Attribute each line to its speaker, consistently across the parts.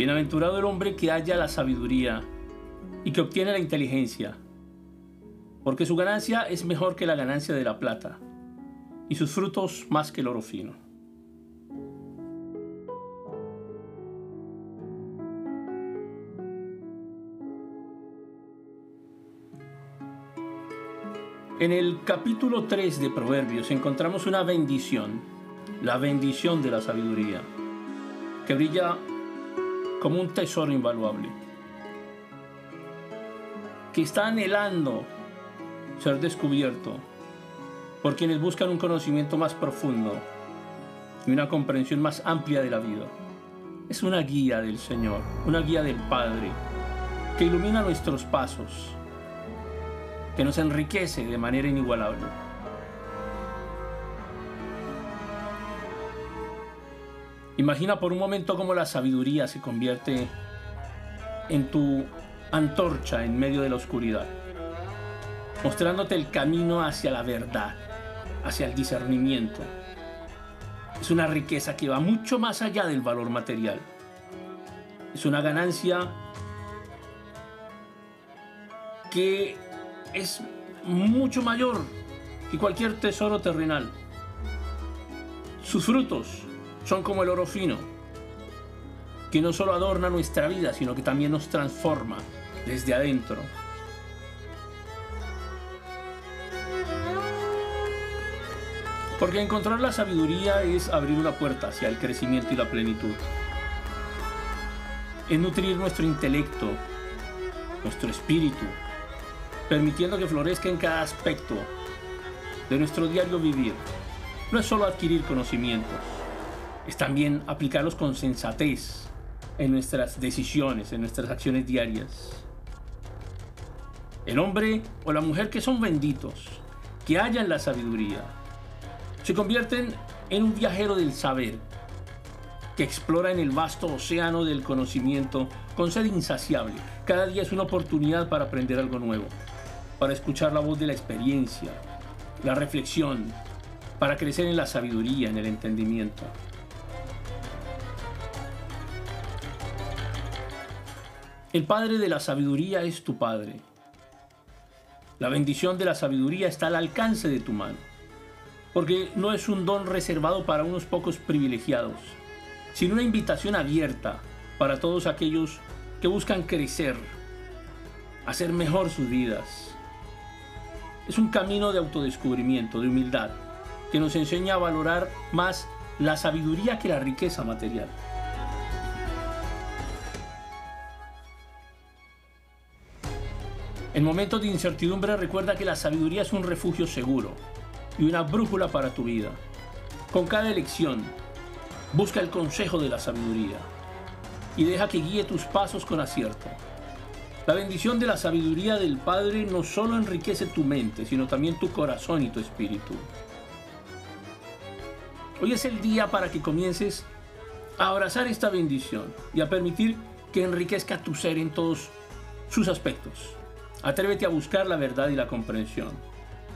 Speaker 1: Bienaventurado el hombre que halla la sabiduría y que obtiene la inteligencia, porque su ganancia es mejor que la ganancia de la plata y sus frutos más que el oro fino. En el capítulo 3 de Proverbios encontramos una bendición, la bendición de la sabiduría, que brilla como un tesoro invaluable, que está anhelando ser descubierto por quienes buscan un conocimiento más profundo y una comprensión más amplia de la vida. Es una guía del Señor, una guía del Padre, que ilumina nuestros pasos, que nos enriquece de manera inigualable. Imagina por un momento cómo la sabiduría se convierte en tu antorcha en medio de la oscuridad, mostrándote el camino hacia la verdad, hacia el discernimiento. Es una riqueza que va mucho más allá del valor material. Es una ganancia que es mucho mayor que cualquier tesoro terrenal. Sus frutos son como el oro fino, que no solo adorna nuestra vida, sino que también nos transforma desde adentro. Porque encontrar la sabiduría es abrir una puerta hacia el crecimiento y la plenitud. Es nutrir nuestro intelecto, nuestro espíritu, permitiendo que florezca en cada aspecto de nuestro diario vivir. No es solo adquirir conocimientos, es también aplicarlos con sensatez en nuestras decisiones, en nuestras acciones diarias. El hombre o la mujer que son benditos, que hallan la sabiduría, se convierten en un viajero del saber, que explora en el vasto océano del conocimiento con sed insaciable. Cada día es una oportunidad para aprender algo nuevo para escuchar la voz de la experiencia, la reflexión, para crecer en la sabiduría, en el entendimiento. El Padre de la sabiduría es tu Padre. La bendición de la sabiduría está al alcance de tu mano, porque no es un don reservado para unos pocos privilegiados, sino una invitación abierta para todos aquellos que buscan crecer, hacer mejor sus vidas es un camino de autodescubrimiento, de humildad, que nos enseña a valorar más la sabiduría que la riqueza material. En momentos de incertidumbre recuerda que la sabiduría es un refugio seguro y una brújula para tu vida. Con cada elección, busca el consejo de la sabiduría y deja que guíe tus pasos con acierto. La bendición de la sabiduría del Padre no solo enriquece tu mente, sino también tu corazón y tu espíritu. Hoy es el día para que comiences a abrazar esta bendición y a permitir que enriquezca tu ser en todos sus aspectos. Atrévete a buscar la verdad y la comprensión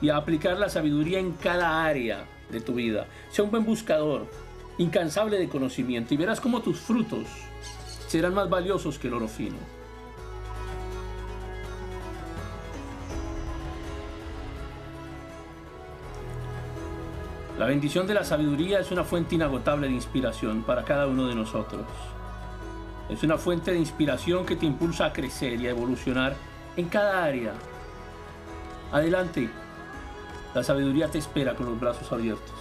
Speaker 1: y a aplicar la sabiduría en cada área de tu vida. Sea un buen buscador, incansable de conocimiento y verás cómo tus frutos serán más valiosos que el oro fino. La bendición de la sabiduría es una fuente inagotable de inspiración para cada uno de nosotros. Es una fuente de inspiración que te impulsa a crecer y a evolucionar en cada área. Adelante, la sabiduría te espera con los brazos abiertos.